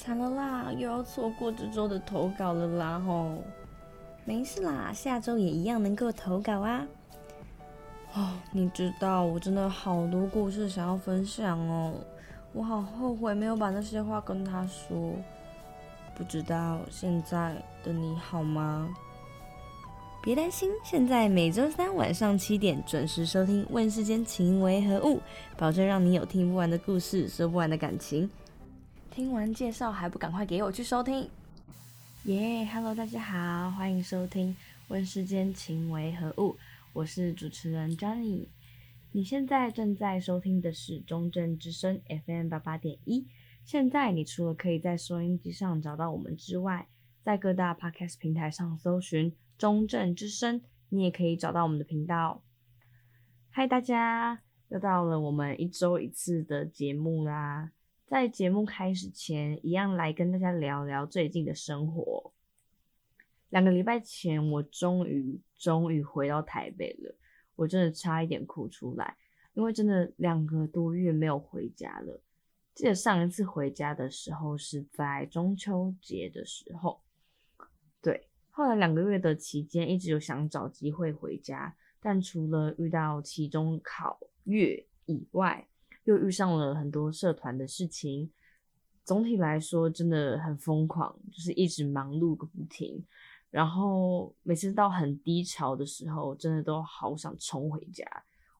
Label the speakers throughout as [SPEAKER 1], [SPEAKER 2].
[SPEAKER 1] 惨了啦，又要错过这周的投稿了啦吼！没事啦，下周也一样能够投稿啊。哦，你知道我真的好多故事想要分享哦，我好后悔没有把那些话跟他说。不知道现在的你好吗？别担心，现在每周三晚上七点准时收听《问世间情为何物》，保证让你有听不完的故事，说不完的感情。听完介绍还不赶快给我去收听？耶、！Hello，大家好，欢迎收听《问世间情为何物》，我是主持人 Johnny。你现在正在收听的是中正之声 FM 八八点一。现在你除了可以在收音机上找到我们之外，在各大 Podcast 平台上搜寻“中正之声”，你也可以找到我们的频道。嗨，大家，又到了我们一周一次的节目啦！在节目开始前，一样来跟大家聊聊最近的生活。两个礼拜前，我终于终于回到台北了，我真的差一点哭出来，因为真的两个多月没有回家了。记得上一次回家的时候是在中秋节的时候，对。后来两个月的期间，一直有想找机会回家，但除了遇到期中考月以外，又遇上了很多社团的事情。总体来说，真的很疯狂，就是一直忙碌个不停。然后每次到很低潮的时候，真的都好想冲回家。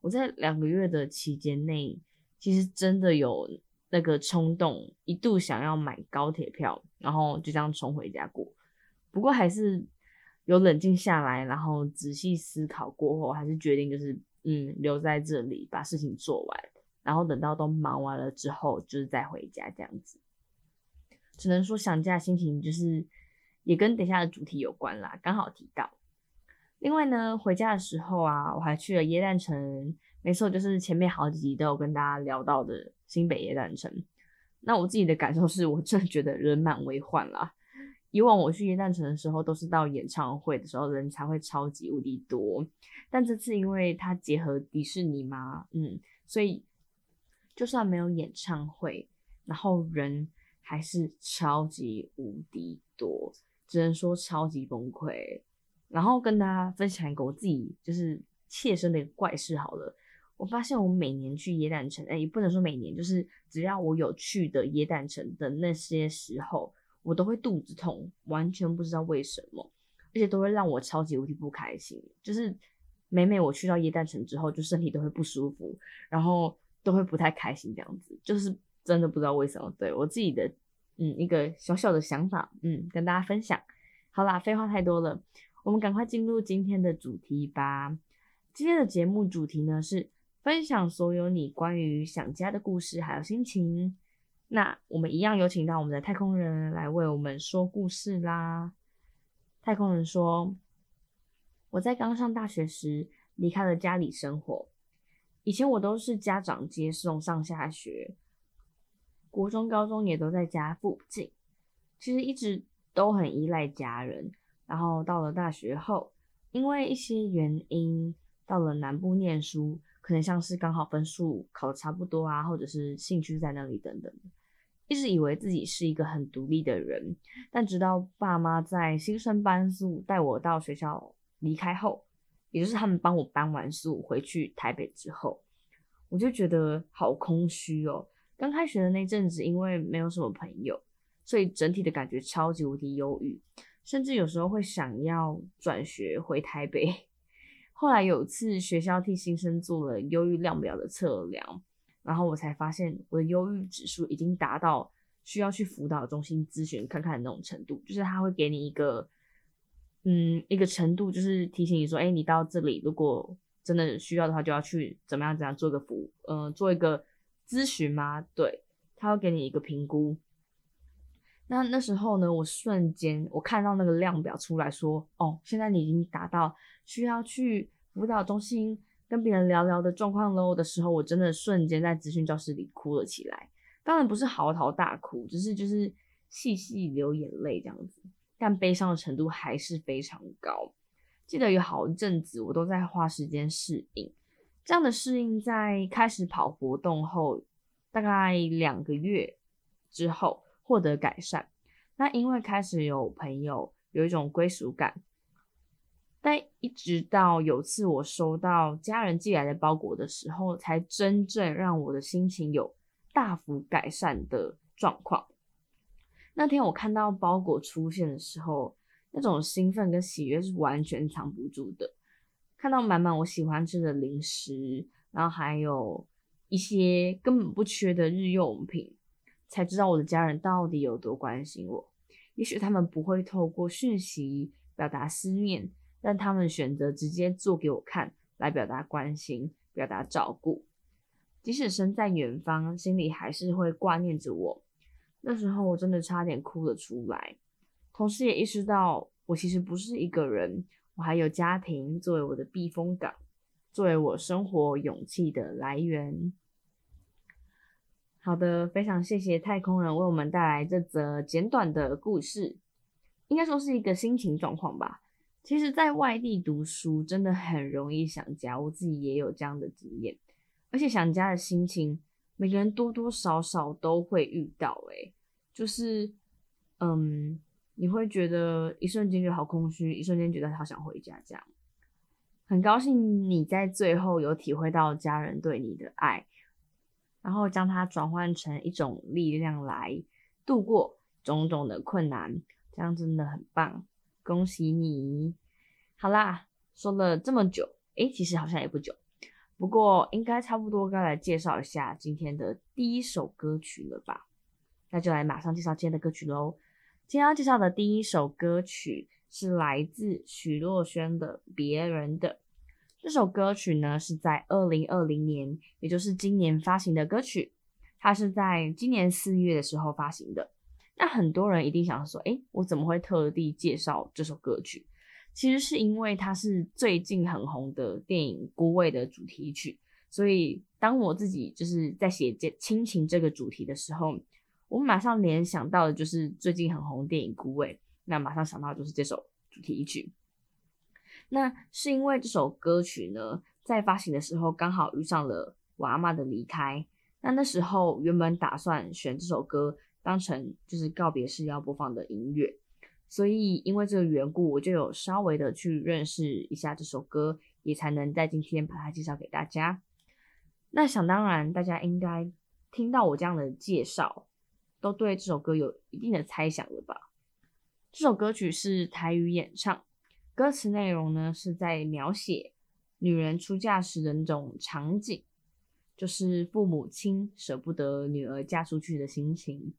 [SPEAKER 1] 我在两个月的期间内，其实真的有。那个冲动，一度想要买高铁票，然后就这样冲回家过。不过还是有冷静下来，然后仔细思考过后，还是决定就是嗯留在这里把事情做完，然后等到都忙完了之后，就是再回家这样子。只能说想家心情就是也跟等下的主题有关啦，刚好提到。另外呢，回家的时候啊，我还去了耶诞城，没错，就是前面好几集都有跟大家聊到的。新北耶诞城，那我自己的感受是我真的觉得人满为患啦。以往我去耶诞城的时候，都是到演唱会的时候人才会超级无敌多，但这次因为它结合迪士尼嘛，嗯，所以就算没有演唱会，然后人还是超级无敌多，只能说超级崩溃。然后跟大家分享一个我自己就是切身的一个怪事好了。我发现我每年去耶诞城，哎、也不能说每年，就是只要我有去的耶诞城的那些时候，我都会肚子痛，完全不知道为什么，而且都会让我超级无敌不开心。就是每每我去到耶诞城之后，就身体都会不舒服，然后都会不太开心，这样子，就是真的不知道为什么。对，我自己的，嗯，一个小小的想法，嗯，跟大家分享。好啦，废话太多了，我们赶快进入今天的主题吧。今天的节目主题呢是。分享所有你关于想家的故事，还有心情。那我们一样有请到我们的太空人来为我们说故事啦。太空人说：“我在刚上大学时离开了家里生活，以前我都是家长接送上下学，国中、高中也都在家附近，其实一直都很依赖家人。然后到了大学后，因为一些原因，到了南部念书。”可能像是刚好分数考的差不多啊，或者是兴趣在那里等等，一直以为自己是一个很独立的人，但直到爸妈在新生搬宿带我到学校离开后，也就是他们帮我搬完宿回去台北之后，我就觉得好空虚哦。刚开学的那阵子，因为没有什么朋友，所以整体的感觉超级无敌忧郁，甚至有时候会想要转学回台北。后来有一次学校替新生做了忧郁量表的测量，然后我才发现我的忧郁指数已经达到需要去辅导中心咨询看看的那种程度，就是他会给你一个，嗯，一个程度，就是提醒你说，哎，你到这里如果真的需要的话，就要去怎么样怎样做个辅，嗯、做一个咨询吗？对，他会给你一个评估。那那时候呢，我瞬间我看到那个量表出来说，哦，现在你已经达到需要去辅导中心跟别人聊聊的状况喽的时候，我真的瞬间在咨询教室里哭了起来。当然不是嚎啕大哭，只是就是细细流眼泪这样子，但悲伤的程度还是非常高。记得有好一阵子我都在花时间适应，这样的适应在开始跑活动后，大概两个月之后。获得改善。那因为开始有朋友，有一种归属感。但一直到有次我收到家人寄来的包裹的时候，才真正让我的心情有大幅改善的状况。那天我看到包裹出现的时候，那种兴奋跟喜悦是完全藏不住的。看到满满我喜欢吃的零食，然后还有一些根本不缺的日用品，才知道我的家人到底有多关心我。也许他们不会透过讯息表达思念。但他们选择直接做给我看，来表达关心、表达照顾。即使身在远方，心里还是会挂念着我。那时候我真的差点哭了出来，同时也意识到我其实不是一个人，我还有家庭作为我的避风港，作为我生活勇气的来源。好的，非常谢谢太空人为我们带来这则简短的故事，应该说是一个心情状况吧。其实，在外地读书真的很容易想家，我自己也有这样的经验。而且想家的心情，每个人多多少少都会遇到。诶，就是，嗯，你会觉得一瞬间就好空虚，一瞬间觉得好想回家这样。很高兴你在最后有体会到家人对你的爱，然后将它转换成一种力量来度过种种的困难，这样真的很棒。恭喜你！好啦，说了这么久，诶，其实好像也不久，不过应该差不多该来介绍一下今天的第一首歌曲了吧？那就来马上介绍今天的歌曲喽。今天要介绍的第一首歌曲是来自许若瑄的《别人的》。这首歌曲呢是在二零二零年，也就是今年发行的歌曲，它是在今年四月的时候发行的。那很多人一定想说，诶，我怎么会特地介绍这首歌曲？其实是因为它是最近很红的电影《孤味》的主题曲，所以当我自己就是在写这亲情这个主题的时候，我马上联想到的就是最近很红电影《孤味》，那马上想到就是这首主题曲。那是因为这首歌曲呢，在发行的时候刚好遇上了我阿嬷的离开，那那时候原本打算选这首歌。当成就是告别式要播放的音乐，所以因为这个缘故，我就有稍微的去认识一下这首歌，也才能在今天把它介绍给大家。那想当然，大家应该听到我这样的介绍，都对这首歌有一定的猜想了吧？这首歌曲是台语演唱，歌词内容呢是在描写女人出嫁时的那种场景，就是父母亲舍不得女儿嫁出去的心情。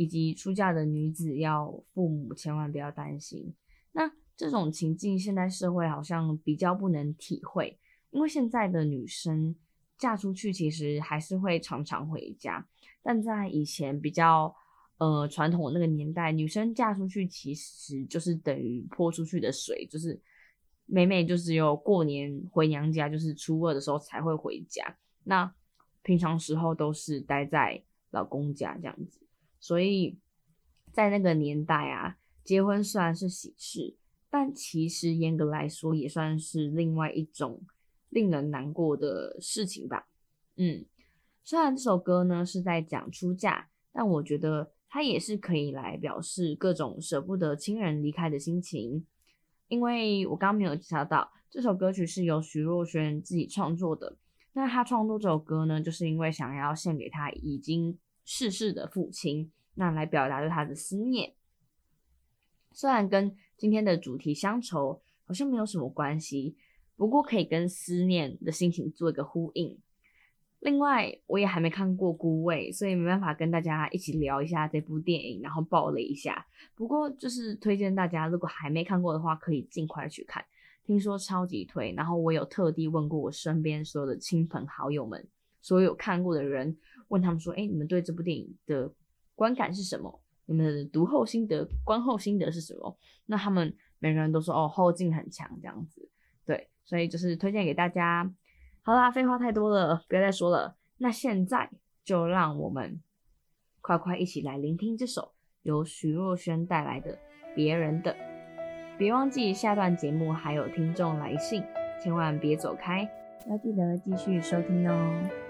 [SPEAKER 1] 以及出嫁的女子要父母千万不要担心，那这种情境现在社会好像比较不能体会，因为现在的女生嫁出去其实还是会常常回家，但在以前比较呃传统的那个年代，女生嫁出去其实就是等于泼出去的水，就是每每就只有过年回娘家，就是初二的时候才会回家，那平常时候都是待在老公家这样子。所以在那个年代啊，结婚虽然是喜事，但其实严格来说也算是另外一种令人难过的事情吧。嗯，虽然这首歌呢是在讲出嫁，但我觉得它也是可以来表示各种舍不得亲人离开的心情。因为我刚刚没有介绍到，这首歌曲是由徐若瑄自己创作的。那他创作这首歌呢，就是因为想要献给他已经逝世的父亲，那来表达对他的思念。虽然跟今天的主题乡愁好像没有什么关系，不过可以跟思念的心情做一个呼应。另外，我也还没看过《孤味》，所以没办法跟大家一起聊一下这部电影，然后爆了一下。不过就是推荐大家，如果还没看过的话，可以尽快去看。听说超级推，然后我有特地问过我身边所有的亲朋好友们，所有看过的人。问他们说：“哎，你们对这部电影的观感是什么？你们的读后心得、观后心得是什么？”那他们每个人都说：“哦，后劲很强，这样子。”对，所以就是推荐给大家。好啦，废话太多了，不要再说了。那现在就让我们快快一起来聆听这首由徐若瑄带来的《别人的》。别忘记下段节目还有听众来信，千万别走开，要记得继续收听哦。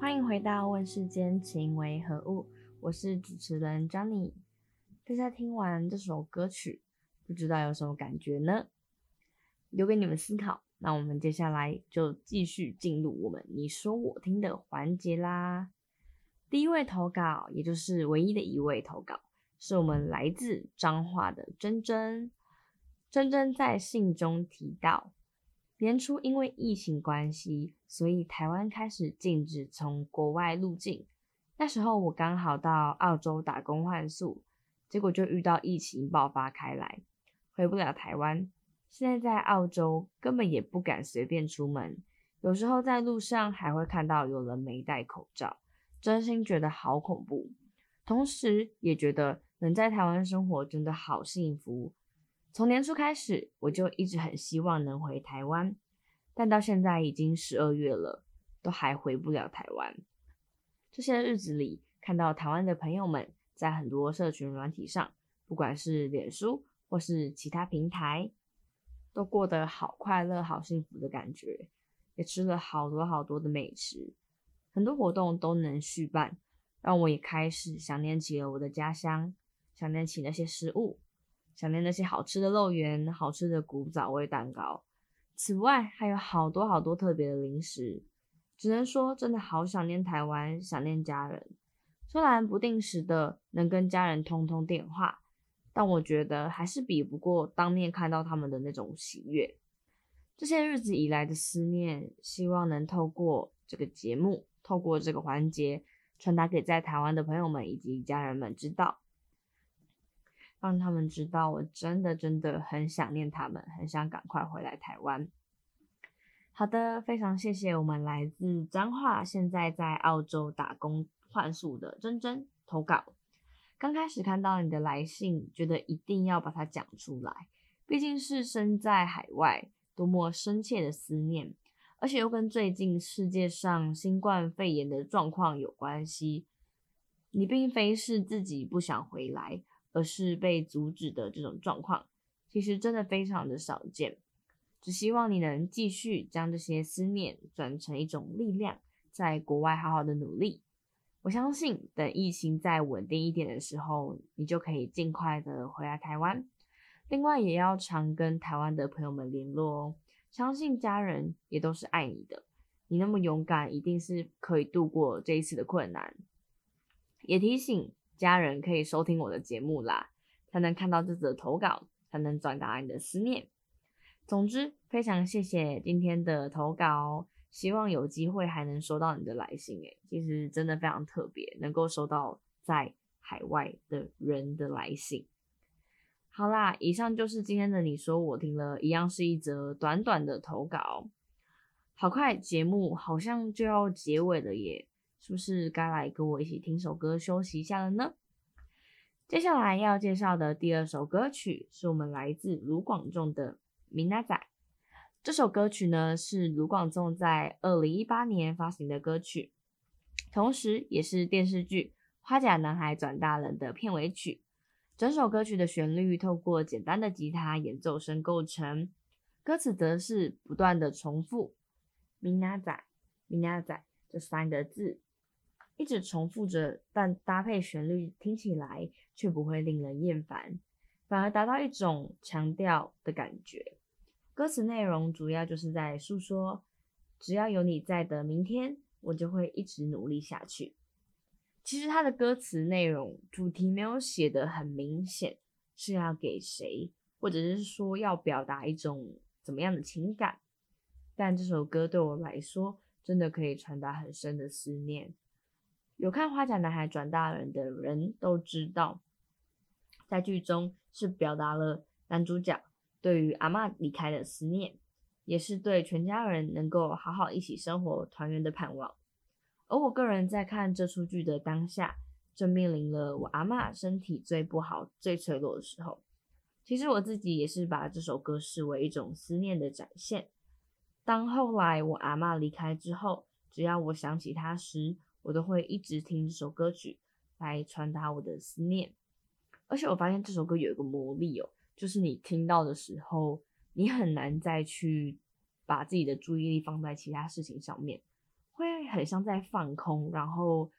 [SPEAKER 1] 欢迎回到问世间情为何物，我是主持人 Johnny。大家听完这首歌曲，不知道有什么感觉呢？留给你们思考。那我们接下来就继续进入我们你说我听的环节啦。第一位投稿，也就是唯一的一位投稿，是我们来自彰化的珍珍。珍珍在信中提到，年初因为疫情关系，所以台湾开始禁止从国外入境。那时候我刚好到澳洲打工换宿，结果就遇到疫情爆发开来，回不了台湾。现在在澳洲，根本也不敢随便出门，有时候在路上还会看到有人没戴口罩，真心觉得好恐怖。同时也觉得能在台湾生活真的好幸福。从年初开始，我就一直很希望能回台湾，但到现在已经十二月了，都还回不了台湾。这些日子里，看到台湾的朋友们在很多社群软体上，不管是脸书或是其他平台，都过得好快乐、好幸福的感觉，也吃了好多好多的美食，很多活动都能续办，让我也开始想念起了我的家乡，想念起那些食物。想念那些好吃的肉圆、好吃的古早味蛋糕，此外还有好多好多特别的零食。只能说，真的好想念台湾，想念家人。虽然不定时的能跟家人通通电话，但我觉得还是比不过当面看到他们的那种喜悦。这些日子以来的思念，希望能透过这个节目，透过这个环节，传达给在台湾的朋友们以及家人们知道。让他们知道，我真的真的很想念他们，很想赶快回来台湾。好的，非常谢谢我们来自彰化，现在在澳洲打工换宿的珍珍投稿。刚开始看到你的来信，觉得一定要把它讲出来，毕竟是身在海外，多么深切的思念，而且又跟最近世界上新冠肺炎的状况有关系。你并非是自己不想回来。而是被阻止的这种状况，其实真的非常的少见。只希望你能继续将这些思念转成一种力量，在国外好好的努力。我相信，等疫情再稳定一点的时候，你就可以尽快的回来台湾。另外，也要常跟台湾的朋友们联络哦。相信家人也都是爱你的，你那么勇敢，一定是可以度过这一次的困难。也提醒。家人可以收听我的节目啦，才能看到这则投稿，才能转达你的思念。总之，非常谢谢今天的投稿，希望有机会还能收到你的来信。诶，其实真的非常特别，能够收到在海外的人的来信。好啦，以上就是今天的你说我听了，一样是一则短短的投稿。好快，节目好像就要结尾了耶。是不是该来跟我一起听首歌休息一下了呢？接下来要介绍的第二首歌曲是我们来自卢广仲的《明仔载》。这首歌曲呢是卢广仲在二零一八年发行的歌曲，同时也是电视剧《花甲男孩转大人》的片尾曲。整首歌曲的旋律透过简单的吉他演奏声构成，歌词则是不断的重复“明仔载，明仔载”这三个字。一直重复着，但搭配旋律听起来却不会令人厌烦，反而达到一种强调的感觉。歌词内容主要就是在诉说，只要有你在的明天，我就会一直努力下去。其实他的歌词内容主题没有写得很明显，是要给谁，或者是说要表达一种怎么样的情感。但这首歌对我来说，真的可以传达很深的思念。有看《花甲男孩转大人》的人都知道，在剧中是表达了男主角对于阿嬷离开的思念，也是对全家人能够好好一起生活团圆的盼望。而我个人在看这出剧的当下，正面临了我阿嬷身体最不好、最脆弱的时候。其实我自己也是把这首歌视为一种思念的展现。当后来我阿嬷离开之后，只要我想起她时，我都会一直听这首歌曲来传达我的思念，而且我发现这首歌有一个魔力哦，就是你听到的时候，你很难再去把自己的注意力放在其他事情上面，会很像在放空，然后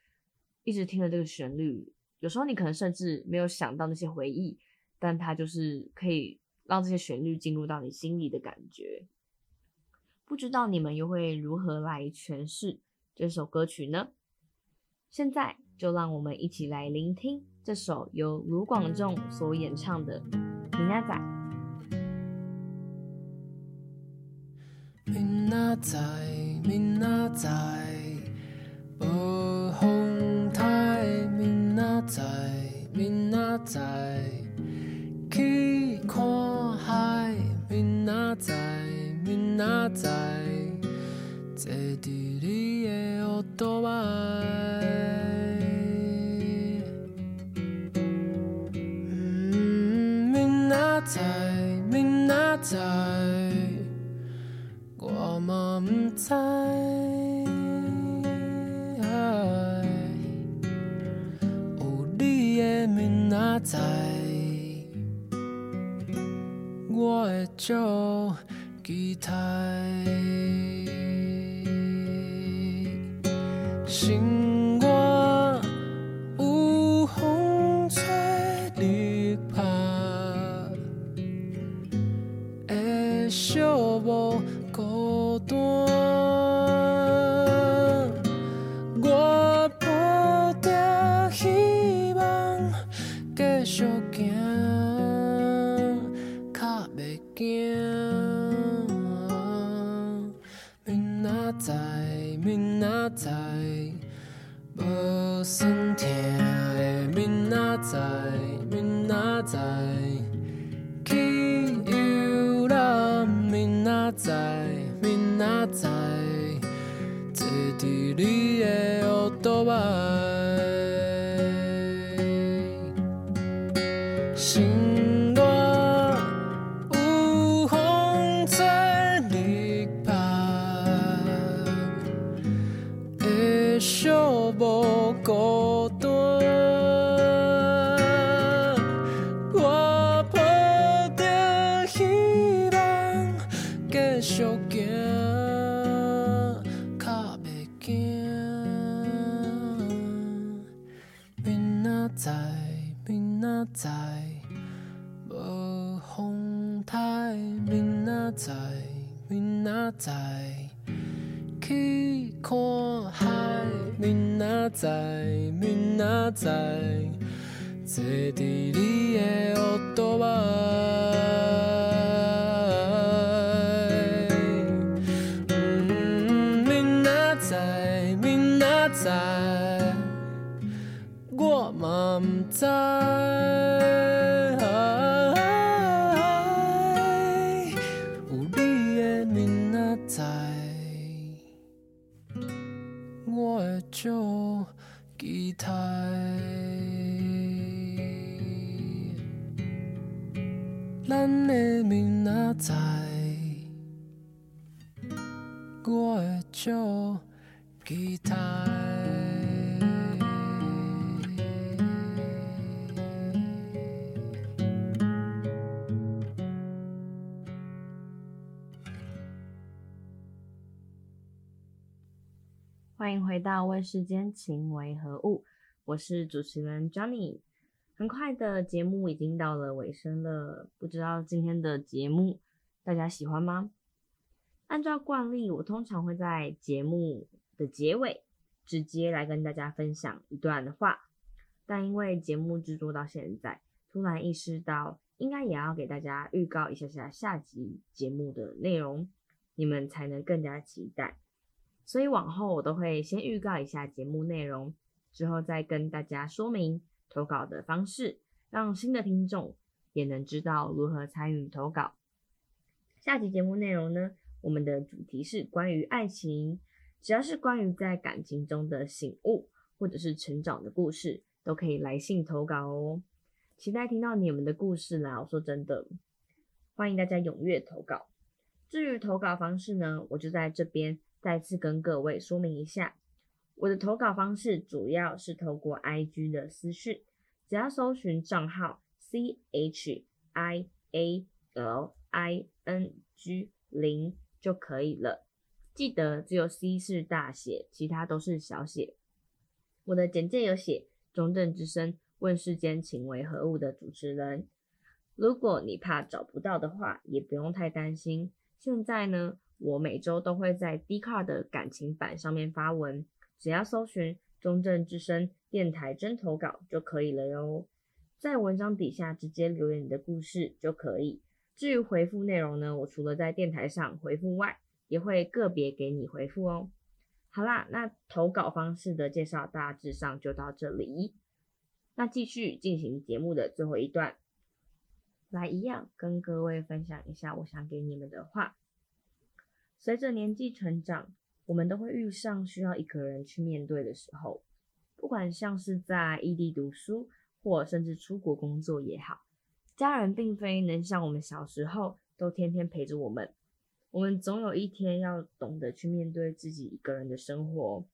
[SPEAKER 1] 一直听着这个旋律。有时候你可能甚至没有想到那些回忆，但它就是可以让这些旋律进入到你心里的感觉。不知道你们又会如何来诠释这首歌曲呢？现在就让我们一起来聆听这首由卢广仲所演唱的《明仔载》。
[SPEAKER 2] 明仔载，明仔载，无风台。明仔载，明仔载，去看海，明仔载，明仔载，坐伫你的后肚摆。明明仔载无酸痛的明仔载，明仔载，去游览明仔载，明仔载，坐伫你的后肚摆。去看海，明仔载，明仔载，坐伫你的后肚摆。嗯，明仔载，明仔载，我嘛毋知。在，我会足期待。
[SPEAKER 1] 欢迎回到《问世间情为何物》，我是主持人 Johnny。很快的节目已经到了尾声了，不知道今天的节目大家喜欢吗？按照惯例，我通常会在节目的结尾直接来跟大家分享一段话，但因为节目制作到现在，突然意识到应该也要给大家预告一下下下集节目的内容，你们才能更加期待。所以往后我都会先预告一下节目内容，之后再跟大家说明。投稿的方式，让新的听众也能知道如何参与投稿。下集节目内容呢，我们的主题是关于爱情，只要是关于在感情中的醒悟或者是成长的故事，都可以来信投稿哦。期待听到你们的故事啦！我说真的，欢迎大家踊跃投稿。至于投稿方式呢，我就在这边再次跟各位说明一下。我的投稿方式主要是透过 IG 的私讯，只要搜寻账号 C H I A L I N G 零就可以了。记得只有 C 是大写，其他都是小写。我的简介有写中正之声问世间情为何物的主持人。如果你怕找不到的话，也不用太担心。现在呢，我每周都会在 Dcard 的感情版上面发文。只要搜寻中正之声电台征投稿就可以了哟，在文章底下直接留言你的故事就可以。至于回复内容呢，我除了在电台上回复外，也会个别给你回复哦。好啦，那投稿方式的介绍大致上就到这里。那继续进行节目的最后一段，来一样跟各位分享一下我想给你们的话。随着年纪成长，我们都会遇上需要一个人去面对的时候，不管像是在异地读书，或甚至出国工作也好，家人并非能像我们小时候都天天陪着我们。我们总有一天要懂得去面对自己一个人的生活。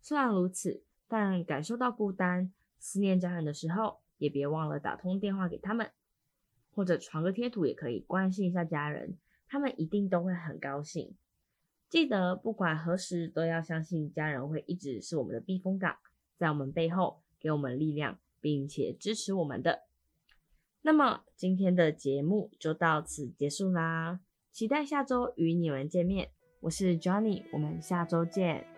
[SPEAKER 1] 虽然如此，但感受到孤单。思念家人的时候，也别忘了打通电话给他们，或者传个贴图也可以关心一下家人，他们一定都会很高兴。记得不管何时都要相信家人会一直是我们的避风港，在我们背后给我们力量，并且支持我们的。那么今天的节目就到此结束啦，期待下周与你们见面。我是 Johnny，我们下周
[SPEAKER 3] 见。